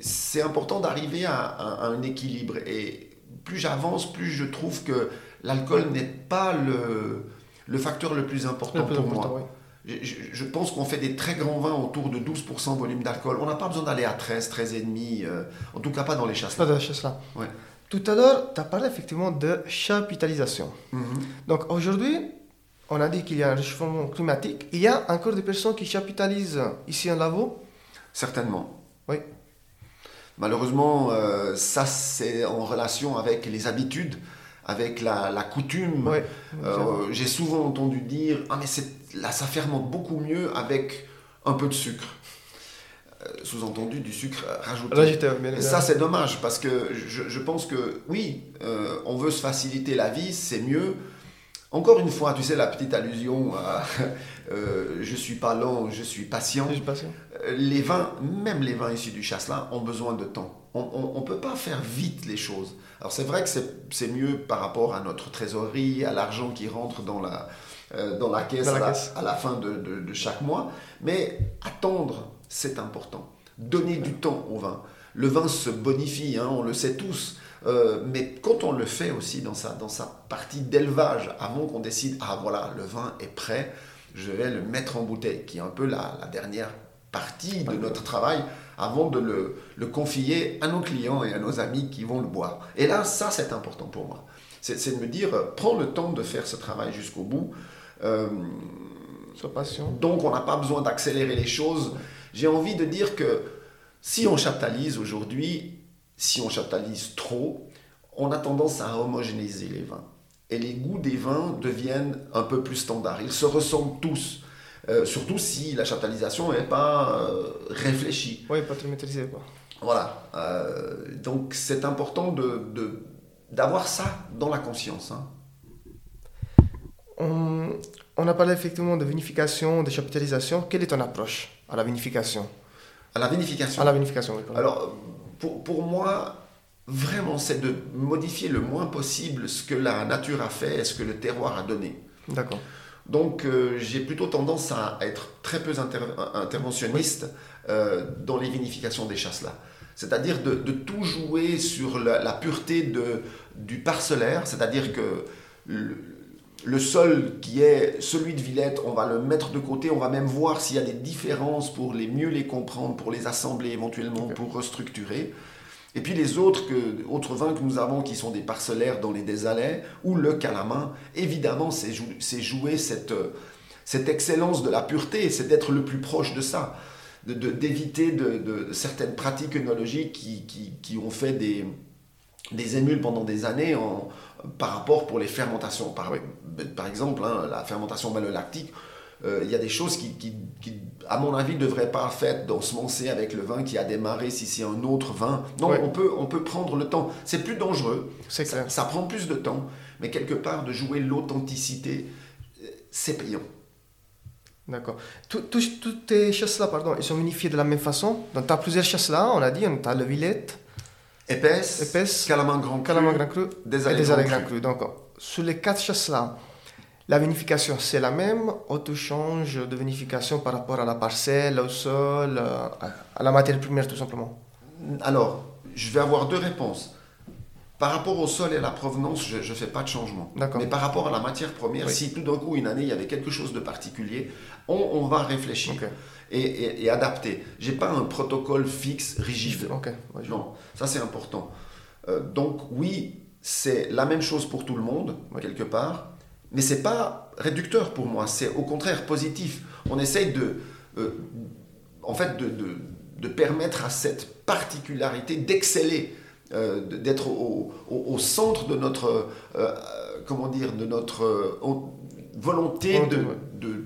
c'est important d'arriver à, un équilibre. Et plus j'avance, plus je trouve que l'alcool n'est pas le, le, facteur le plus important pour moi. Je, pense qu'on fait des très grands vins autour de 12% volume d'alcool. On n'a pas besoin d'aller à 13, 13,5, euh, en tout cas pas dans les chasses. Pas dans les chasses là. Tout à l'heure, tu as parlé effectivement de chapitalisation. Mhm. Donc aujourd'hui, on a dit qu'il y a un réchauffement climatique. Il y a encore des personnes qui chapitalisent ici en Lavaux Certainement. Oui. Malheureusement, euh, ça c'est en relation avec les habitudes, avec la, coutume. Euh, j'ai souvent entendu dire Ah, mais là ça fermente beaucoup mieux avec un peu de sucre. Euh, sous-entendu du sucre rajouté. ça c'est dommage parce que je, je, pense que oui, on veut se faciliter la vie, c'est mieux. Encore une fois, tu sais, la petite allusion à euh, je suis pas lent, je suis patient. Euh, les vins, même les vins issus du chasselas, ont besoin de temps. On ne peut pas faire vite les choses. Alors c'est vrai que c'est mieux par rapport à notre trésorerie, à l'argent qui rentre dans la, euh, dans la caisse, à, la, fin de, de, chaque mois, mais attendre, c'est important. Donner du temps au vin. Le vin se bonifie, hein, on le sait tous. Euh, mais quand on le fait aussi dans sa, dans sa partie d'élevage, avant qu'on décide, ah voilà, le vin est prêt, je vais le mettre en bouteille, qui est un peu la, la dernière partie de notre travail, avant de le, le, confier à nos clients et à nos amis qui vont le boire. Et là, ça, c'est important pour moi. C'est de me dire, euh, prends le temps de faire ce travail jusqu'au bout. Euh, passion. Donc, on n'a pas besoin d'accélérer les choses. J'ai envie de dire que si on chaptalise aujourd'hui, si on chaptalise trop, on a tendance à homogénéiser les vins. Et les goûts des vins deviennent un peu plus standards. Ils se ressemblent tous. Euh, surtout si la chaptalisation n'est pas euh, réfléchie. Oui, pas trop maîtrisée. Quoi. Voilà. Euh, donc c'est important de, d'avoir ça dans la conscience. Hein. On, on, a parlé effectivement de vinification, de chaptalisation. Quelle est ton approche? À la vinification À la vinification À la vinification, oui. Alors, pour, moi, vraiment, c'est de modifier le moins possible ce que la nature a fait et ce que le terroir a donné. D'accord. Donc, euh, j'ai plutôt tendance à être très peu interventionniste euh, dans les vinifications des chasses là. c'est-à-dire de, tout jouer sur la, pureté de, du parcellaire, c'est-à-dire que le, sol qui est celui de Villette, on va le mettre de côté, on va même voir s'il y a des différences pour les mieux les comprendre, pour les assembler éventuellement, pour restructurer. Et puis les autres, que, autres vins que nous avons qui sont des parcellaires dans les désalais ou le calamain, évidemment, c'est jouer cette, cette excellence de la pureté, c'est d'être le plus proche de ça, d'éviter de, certaines pratiques œnologiques qui, qui, ont fait des, des émules pendant des années en, par rapport pour les fermentations. Par, par exemple, hein, la fermentation malolactique, euh, il y a des choses qui, qui, à mon avis, ne devraient pas être d'ensemencer avec le vin qui a démarré si c'est un autre vin. Non, on, peut, on peut prendre le temps. C'est plus dangereux. C'est ça, ça, prend plus de temps. Mais quelque part, de jouer l'authenticité, euh, c'est payant. D'accord. Toutes tes chasses-là, pardon, ils sont unifiées de la même façon. Donc, tu as plusieurs chasses-là, on a dit, on a le Villette. Épaisse, épaisse Grand Cru, Grand Cru des et des Grand Cru. Donc, sur les quatre chasses-là, la vinification, c'est la même ou tu changes de vinification par rapport à la parcelle, au sol, euh, à la matière première tout simplement Alors, je vais avoir deux réponses. Par rapport au sol et à la provenance, je ne fais pas de changement. Mais par rapport à la matière première, si tout d'un coup, une année, il y avait quelque chose de particulier, on, va réfléchir et, adapter. Je n'ai pas un protocole fixe, rigide. non, ça c'est important. Euh, donc oui, c'est la même chose pour tout le monde, quelque part mais c'est pas réducteur pour moi, c'est au contraire positif. On essaye de, euh, en fait, de, de, permettre à cette particularité d'exceller, d'être au, au, centre de notre, euh, comment dire, de notre volonté de, de,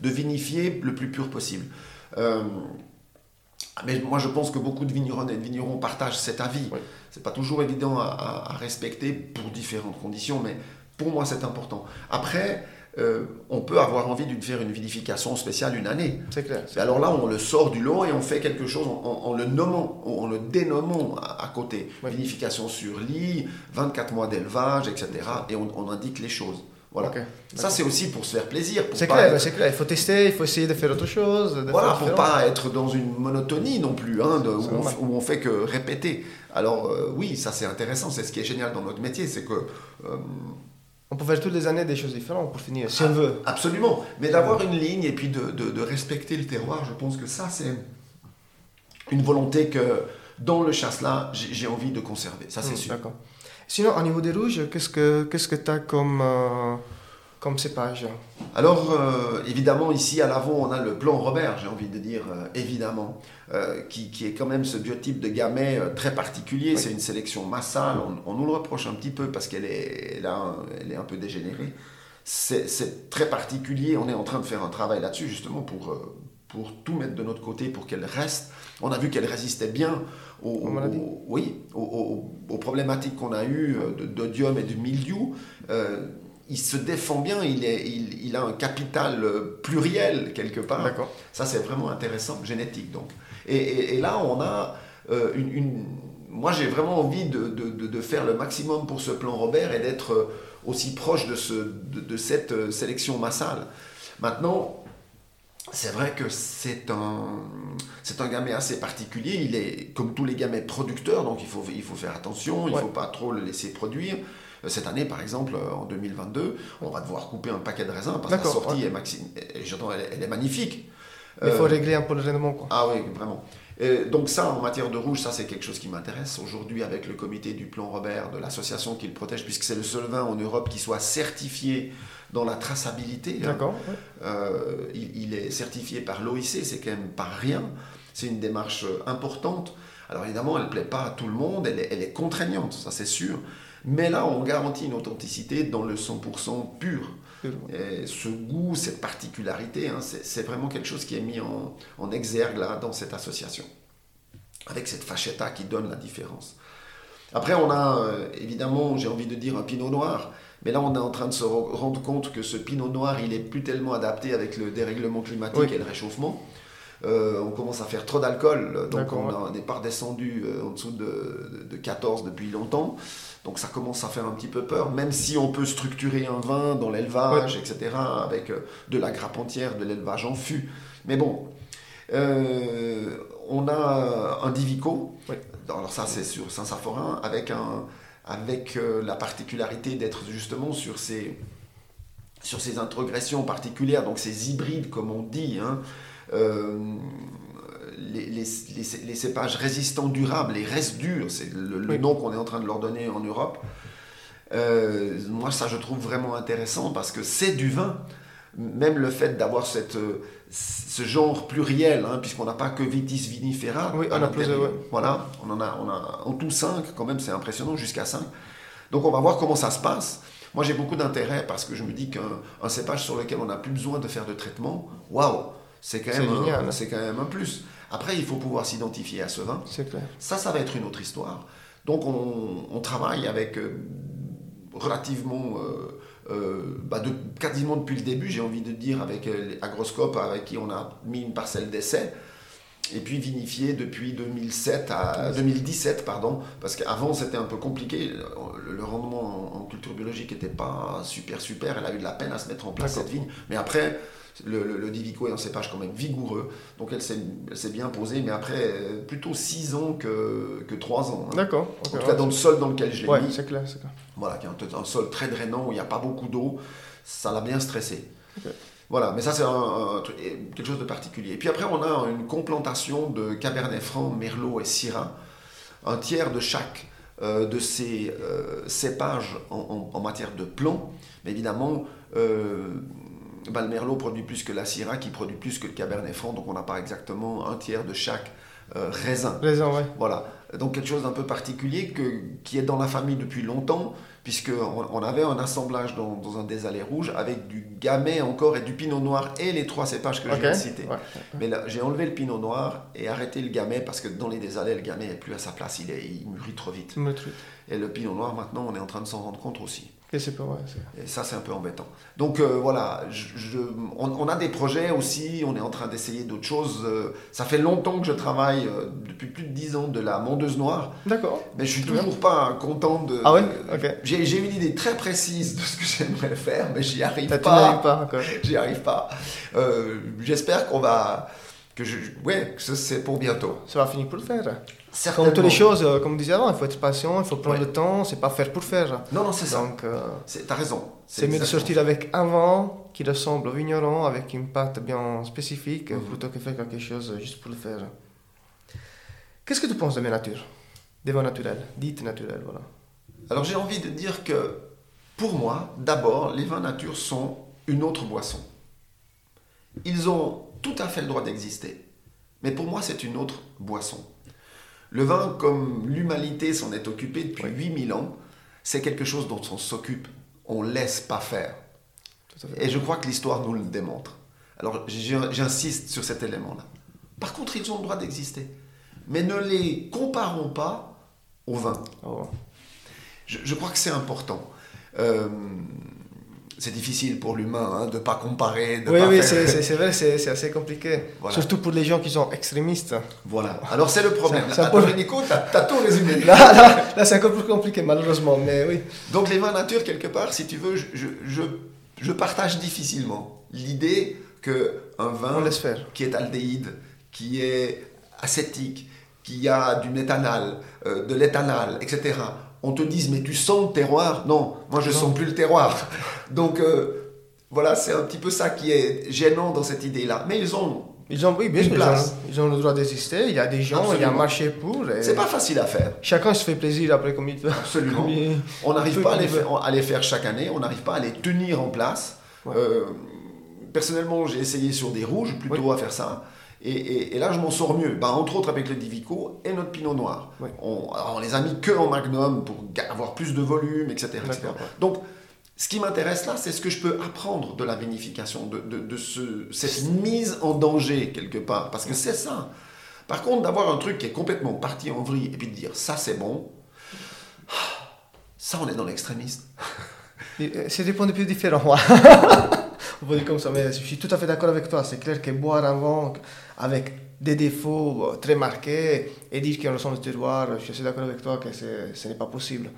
de, vinifier le plus pur possible. mais moi, je pense que beaucoup de vignerons et de vignerons partagent cet avis. Ce C'est pas toujours évident à, à, respecter pour différentes conditions, mais pour moi, c'est important. Après, euh, on peut avoir envie de faire une vinification spéciale une année. C'est clair. Alors là, on le sort du lot et on fait quelque chose en, le nommant, en le dénommant à, côté. Vinification sur lit, 24 mois d'élevage, etc. Et on, indique les choses. Voilà. ça, c'est aussi pour se faire plaisir. C'est clair, c'est clair. Il faut tester, il faut essayer de faire autre chose. voilà, pour pas être dans une monotonie non plus, hein, où, on, fait que répéter. Alors euh, oui, ça c'est intéressant. C'est ce qui est génial dans notre métier, c'est que euh, on peut faire toutes les années des choses différentes pour finir, si on veut. Absolument. Mais d'avoir une ligne et puis de, de, respecter le terroir, je pense que ça, c'est une volonté que dans le chasse-là, j'ai envie de conserver. Ça, c'est hmm, sûr. D'accord. Sinon, au niveau des rouges, qu'est-ce que tu que as comme. Euh, comme cépage Alors, euh, évidemment, ici à l'avant, on a le blanc Robert, j'ai envie de dire, euh, évidemment, euh, qui, qui, est quand même ce biotype de gamay très particulier. C'est une sélection massale. On, nous le reproche un petit peu parce qu'elle est, là, elle est un peu dégénérée. C'est très particulier. On est en train de faire un travail là-dessus, justement, pour, pour tout mettre de notre côté, pour qu'elle reste. On a vu qu'elle résistait bien aux, oui, aux, problématiques qu'on a eues d'odium et de mildiou il se défend bien, il, est, il, a un capital euh, pluriel quelque part. Ça, c'est vraiment intéressant, génétique donc. Et, là, on a euh, une, Moi, j'ai vraiment envie de, de, faire le maximum pour ce plan Robert et d'être euh, aussi proche de, ce, de, cette sélection massale. Maintenant, c'est vrai que c'est un, c'est un gamet assez particulier. Il est comme tous les gamets producteurs, donc il faut, il faut faire attention, il ne faut pas trop le laisser produire. Euh, cette année, par exemple, euh, en 2022, on va devoir couper un paquet de raisins parce que la sortie est, elle, est magnifique. Mais il faut euh, régler un peu le rendement. Quoi. Ah oui, vraiment. donc ça, en matière de rouge, ça c'est quelque chose qui m'intéresse. Aujourd'hui, avec le comité du plan Robert, de l'association qui le protège, puisque c'est le seul vin en Europe qui soit certifié dans la traçabilité. Hein. D'accord. il, est certifié par l'OIC, c'est quand même pas rien. C'est une démarche importante. Alors évidemment, elle ne plaît pas à tout le monde, elle elle est contraignante, ça c'est sûr. Mais là, on garantit une authenticité dans le 100% pur. Et ce goût, cette particularité, hein, c'est vraiment quelque chose qui est mis en, exergue là, dans cette association. Avec cette fachetta qui donne la différence. Après, on a euh, évidemment, j'ai envie de dire, un pinot noir. Mais là, on est en train de se rendre compte que ce pinot noir, il est plus tellement adapté avec le dérèglement climatique et le réchauffement. Euh, on commence à faire trop d'alcool, donc on n'est pas redescendu euh, en dessous de, de, 14 depuis longtemps. Donc ça commence à faire un petit peu peur, même si on peut structurer un vin dans l'élevage, etc., avec euh, de la grappe entière, de l'élevage en fût. Mais bon, on a un Divico. Alors ça, c'est sur Saint-Saphorin, avec, un, avec la particularité d'être justement sur ces, sur ces introgressions particulières, donc ces hybrides, comme on dit. Hein. Euh, les, les, les, cépages résistants durables, les restes durs, c'est le, nom qu'on est en train de leur donner en Europe. Euh, moi, ça, je trouve vraiment intéressant parce que c'est du vin. Même le fait d'avoir cette, ce genre pluriel, hein, puisqu'on n'a pas que Vitis vinifera. Oui, on a plusieurs. Voilà, on en a, on a en tout cinq, quand même, c'est impressionnant, jusqu'à cinq. Donc, on va voir comment ça se passe. Moi, j'ai beaucoup d'intérêt parce que je me dis qu'un cépage sur lequel on n'a plus besoin de faire de traitement, waouh, c'est quand, même un, quand même un plus. Après, il faut pouvoir s'identifier à ce vin. C'est clair. Ça, ça va être une autre histoire. Donc, on, on travaille avec euh, relativement. Euh, euh, bah de, quasiment depuis le début, j'ai envie de dire, avec Agroscope, avec qui on a mis une parcelle d'essai, et puis vinifié depuis 2007 à 2017, pardon, parce qu'avant c'était un peu compliqué, le, rendement en, culture biologique n'était pas super super, elle a eu de la peine à se mettre en place cette vigne, mais après le, le, Divico est un cépage quand même vigoureux, donc elle s'est bien posée, mais après plutôt 6 ans que, que 3 ans. Hein. D'accord. en tout cas, dans le sol dans lequel je l'ai mis. c'est clair, c'est clair. Voilà, qui est un, sol très drainant où il n'y a pas beaucoup d'eau, ça l'a bien stressé. Voilà, mais ça c'est quelque chose de particulier. Et puis après, on a une complantation de Cabernet Franc, Merlot et Syrah, un tiers de chaque euh, de ces euh, cépages en, matière de plomb. Mais évidemment, euh, bah, le Merlot produit plus que la Syrah qui produit plus que le Cabernet Franc, donc on n'a pas exactement un tiers de chaque raisin. Raisin, ouais. Voilà. Donc quelque chose d'un peu particulier que, qui est dans la famille depuis longtemps, puisqu'on on avait un assemblage dans, dans, un des allées rouges avec du gamay encore et du pinot noir et les trois cépages que je viens de citer. Mais là, j'ai enlevé le pinot noir et arrêté le gamay parce que dans les désalés, le gamay n'est plus à sa place, il, est, il mûrit trop vite. Et le pinot noir, maintenant, on est en train de s'en rendre compte aussi. Et c'est pas vrai. Et ça, c'est un peu embêtant. Donc euh, voilà, je, on, a des projets aussi, on est en train d'essayer d'autres choses. Euh, ça fait longtemps que je travaille, euh, depuis plus de 10 ans, de la mondeuse noire. D'accord. Mais je suis toujours pas content de. Ah ouais Ok. J'ai une idée très précise de ce que j'aimerais faire, mais j'y arrive pas. pas. pas J'y arrive pas. J'espère qu'on va. Que je, ouais, que c'est pour bientôt. Ça va finir pour le faire. Comme toutes les choses, euh, comme on disait avant, il faut être patient, il faut prendre le temps, c'est pas faire pour faire. Non, non, c'est ça. Donc, euh, t'as raison. C'est mieux de sortir avec un vin qui ressemble au vigneron, avec une pâte bien spécifique, mhm. plutôt que faire quelque chose juste pour le faire. Qu'est-ce que tu penses de mes natures? Des vins naturels, dites naturels, voilà. Alors j'ai envie de dire que, pour moi, d'abord, les vins nature sont une autre boisson. Ils ont tout à fait le droit d'exister. Mais pour moi, c'est une autre boisson. Le vin, comme l'humanité s'en est occupée depuis 8000 ans, c'est quelque chose dont on s'occupe, on laisse pas faire. Et je crois que l'histoire nous le démontre. Alors j'insiste sur cet élément-là. Par contre, ils ont le droit d'exister. Mais ne les comparons pas au vin. Oh. Je, crois que c'est important. Euh, c'est difficile pour l'humain hein, de ne pas comparer. De oui, oui, c'est vrai, c'est assez compliqué. Surtout pour les gens qui sont extrémistes. Voilà. Alors c'est le problème. Ça, pour... Nico, tu as, tout résumé. là, là, là c'est encore plus compliqué, malheureusement. Mais oui. Donc les vins nature, quelque part, si tu veux, je, je, je partage difficilement l'idée qu'un vin qui est aldéhyde, qui est acétique, qui a du méthanal, euh, de l'éthanal, etc., on te dise mais tu sens le terroir. Non, moi je ne sens plus le terroir. Donc euh, voilà, c'est un petit peu ça qui est gênant dans cette idée-là. Mais ils ont ils ont, oui, bien Ils ont, le droit d'exister. Il y a des gens, il y a un marché pour. C'est pas facile à faire. Chacun se fait plaisir après comme il veut. Absolument. on n'arrive pas à les, faire, à les, faire, chaque année. On n'arrive pas à les tenir en place. Euh, personnellement, j'ai essayé sur des rouges plutôt à faire ça. Et, là, je m'en sors mieux. Bah, entre autres avec le Divico et notre Pinot Noir. On, on, les a mis que en Magnum pour avoir plus de volume, etc. Donc, ce qui m'intéresse là, c'est ce que je peux apprendre de la vinification, de, de, ce, cette mise en danger quelque part. Parce que c'est ça. Par contre, d'avoir un truc qui est complètement parti en vrille et puis de dire ça c'est bon, ça on est dans l'extrémiste. Euh, c'est des points de vue différents. on peut dire comme ça, mais je suis tout à fait d'accord avec toi. C'est clair que boire vin avec des défauts euh, très marqués et dire qu'on ressemble au terroir, je suis d'accord avec toi que ce n'est pas possible.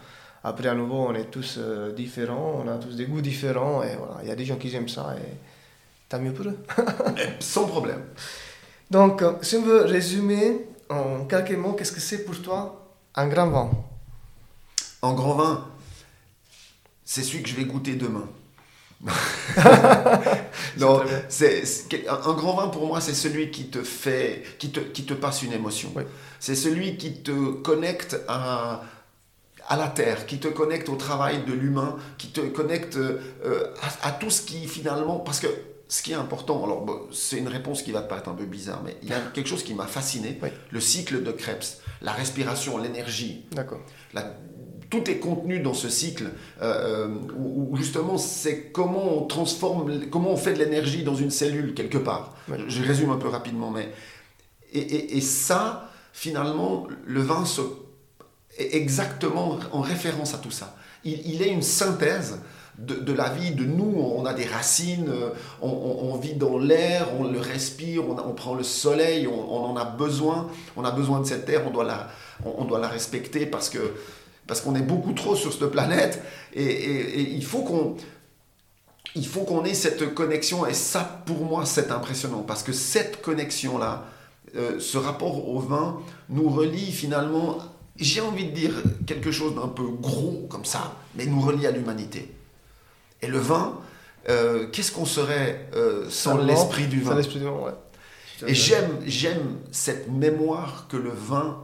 Après, à nouveau, on est tous euh, différents, on a tous des goûts différents et voilà, il y a des gens qui aiment ça et tant mieux pour eux. Sans problème. Donc, euh, si on veut résumer en quelques mots, qu'est-ce que c'est pour toi un grand vin? Un grand vin, c'est celui que je vais goûter demain. non, c'est, un grand vin pour moi, c'est celui qui te fait, qui te, qui te passe une émotion. C'est celui qui te connecte à, à la terre, qui te connecte au travail de l'humain, qui te connecte euh, à, tout ce qui finalement, parce que ce qui est important, alors c'est une réponse qui va te paraître un peu bizarre, mais il y a quelque chose qui m'a fasciné, le cycle de Krebs, la respiration, l'énergie. D'accord. Tout est contenu dans ce cycle euh, euh, où, justement c'est comment on transforme, comment on fait de l'énergie dans une cellule quelque part. Je, résume un peu rapidement, mais et, et ça, finalement, le vin se exactement en référence à tout ça. Il, est une synthèse de, la vie, de nous. On a des racines, on, vit dans l'air, on le respire, on, prend le soleil, on, en a besoin. On a besoin de cette terre, on doit la, on, doit la respecter parce que parce qu'on est beaucoup trop sur cette planète et, il faut qu'on il faut qu'on ait cette connexion et ça pour moi c'est impressionnant parce que cette connexion là euh, ce rapport au vin nous relie finalement j'ai envie de dire quelque chose d'un peu gros comme ça, mais nous relie à l'humanité. Et le vin, euh, qu'est-ce qu'on serait euh, sans l'esprit du vin, Et j'aime, j'aime cette mémoire que le vin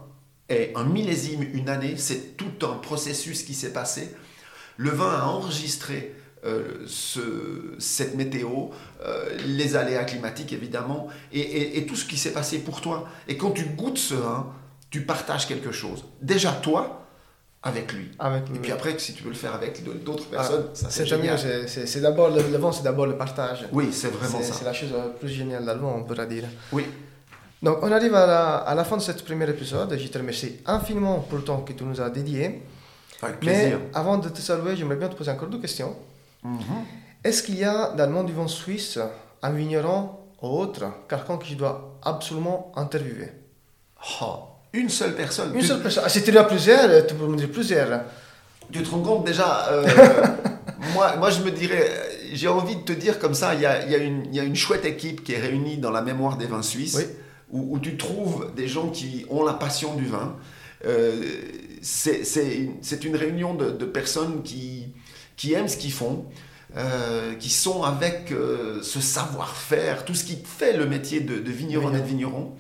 est un millésime, une année, c'est tout un processus qui s'est passé. Le vin a enregistré euh, ce, cette météo, les aléas climatiques évidemment, et, et, tout ce qui s'est passé pour toi. Et quand tu goûtes ce vin, tu partages quelque chose. Déjà toi, avec lui. Et puis après, si tu veux le faire avec d'autres ah, personnes, ça c'est génial. C'est d'abord le, vent, c'est d'abord le partage. Oui, c'est vraiment ça. C'est la chose la plus géniale d'Albon, on pourrait dire. Oui. Donc on arrive à la, à la fin de ce premier épisode. Je te remercie infiniment pour le temps que tu nous as dédié. Avec plaisir. Mais avant de te saluer, j'aimerais bien te poser encore deux questions. Mhm. Est-ce qu'il y a dans le monde du vent suisse un vigneron ou autre, quelqu'un que je dois absolument interviewer? Oh. Une seule personne. Une seule personne. Ah, si tu as plusieurs, tu peux me dire plusieurs. Tu te rends compte déjà euh, moi, moi, je me dirais, j'ai envie de te dire comme ça, il y a, y, a y a, une chouette équipe qui est réunie dans la mémoire des vins suisses, où, où, tu trouves des gens qui ont la passion du vin. Euh, c'est une réunion de, de, personnes qui, qui aiment ce qu'ils font. Euh, qui sont avec euh, ce savoir-faire, tout ce qui fait le métier de, de vigneron et de vigneron.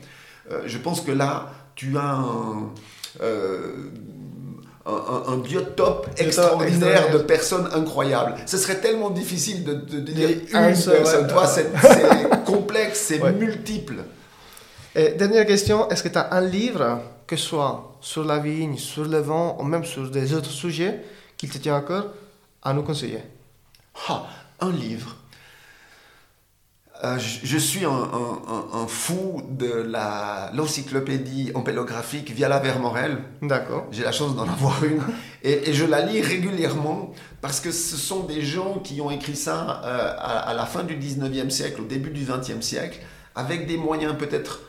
je pense que là, tu as un, un, biotope extraordinaire de personnes incroyables. Ce serait tellement difficile de, dire une personne. Toi, c'est complexe, c'est multiple. Et dernière question, est-ce que tu as un livre, que ce soit sur la vigne, sur le vent, ou même sur des autres sujets, qui te tient à cœur, à nous conseiller? Ah, Un livre. Euh, je, suis un, fou de l'encyclopédie empélographique via la Vermorel. D'accord. J'ai la chance d'en avoir une. Et, je la lis régulièrement parce que ce sont des gens qui ont écrit ça euh, à, la fin du 19e siècle, au début du 20e siècle, avec des moyens peut-être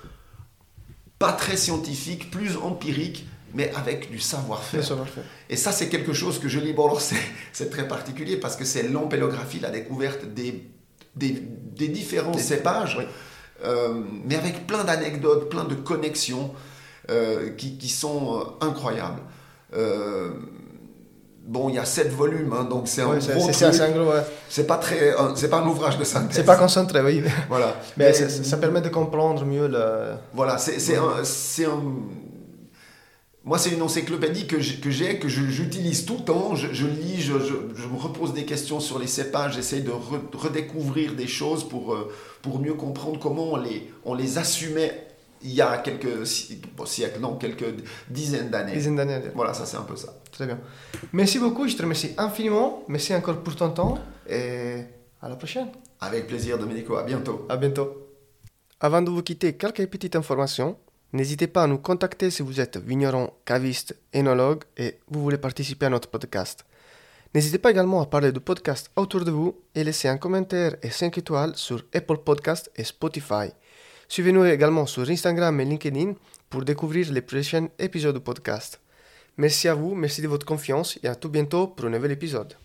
pas très scientifiques, plus empiriques, mais avec du savoir-faire. Savoir et ça, c'est quelque chose que je lis. Bon, alors c'est très particulier parce que c'est l'empélographie, la découverte des des, différents cépages, euh, mais avec plein d'anecdotes, plein de connexions euh, qui, sont euh, incroyables. Bon, il y a sept volumes, hein, donc c'est un gros C'est pas très, c'est pas un ouvrage de synthèse. C'est pas concentré, oui. Voilà. Mais, ça, permet de comprendre mieux le. Voilà, c'est un, un moi, c'est une encyclopédie que j'ai, que j'utilise tout le temps. Je, lis, je, me repose des questions sur les cépages, j'essaie de redécouvrir des choses pour, euh, pour mieux comprendre comment on les, on les assumait il y a quelques siècles, non, quelques dizaines d'années. Dizaines d'années. Voilà, ça c'est un peu ça. Très bien. Merci beaucoup, je te remercie infiniment. Merci encore pour ton temps et à la prochaine. Avec plaisir, Domenico. À bientôt. À bientôt. Avant de vous quitter, quelques petites informations. N'hésitez pas à nous contacter si vous êtes vigneron, caviste, énologue et vous voulez participer à notre podcast. N'hésitez pas également à parler du podcast autour de vous et laisser un commentaire et 5 étoiles sur Apple Podcast et Spotify. Suivez-nous également sur Instagram et LinkedIn pour découvrir les prochains épisodes du podcast. Merci à vous, merci de votre confiance et à tout bientôt pour un nouvel épisode.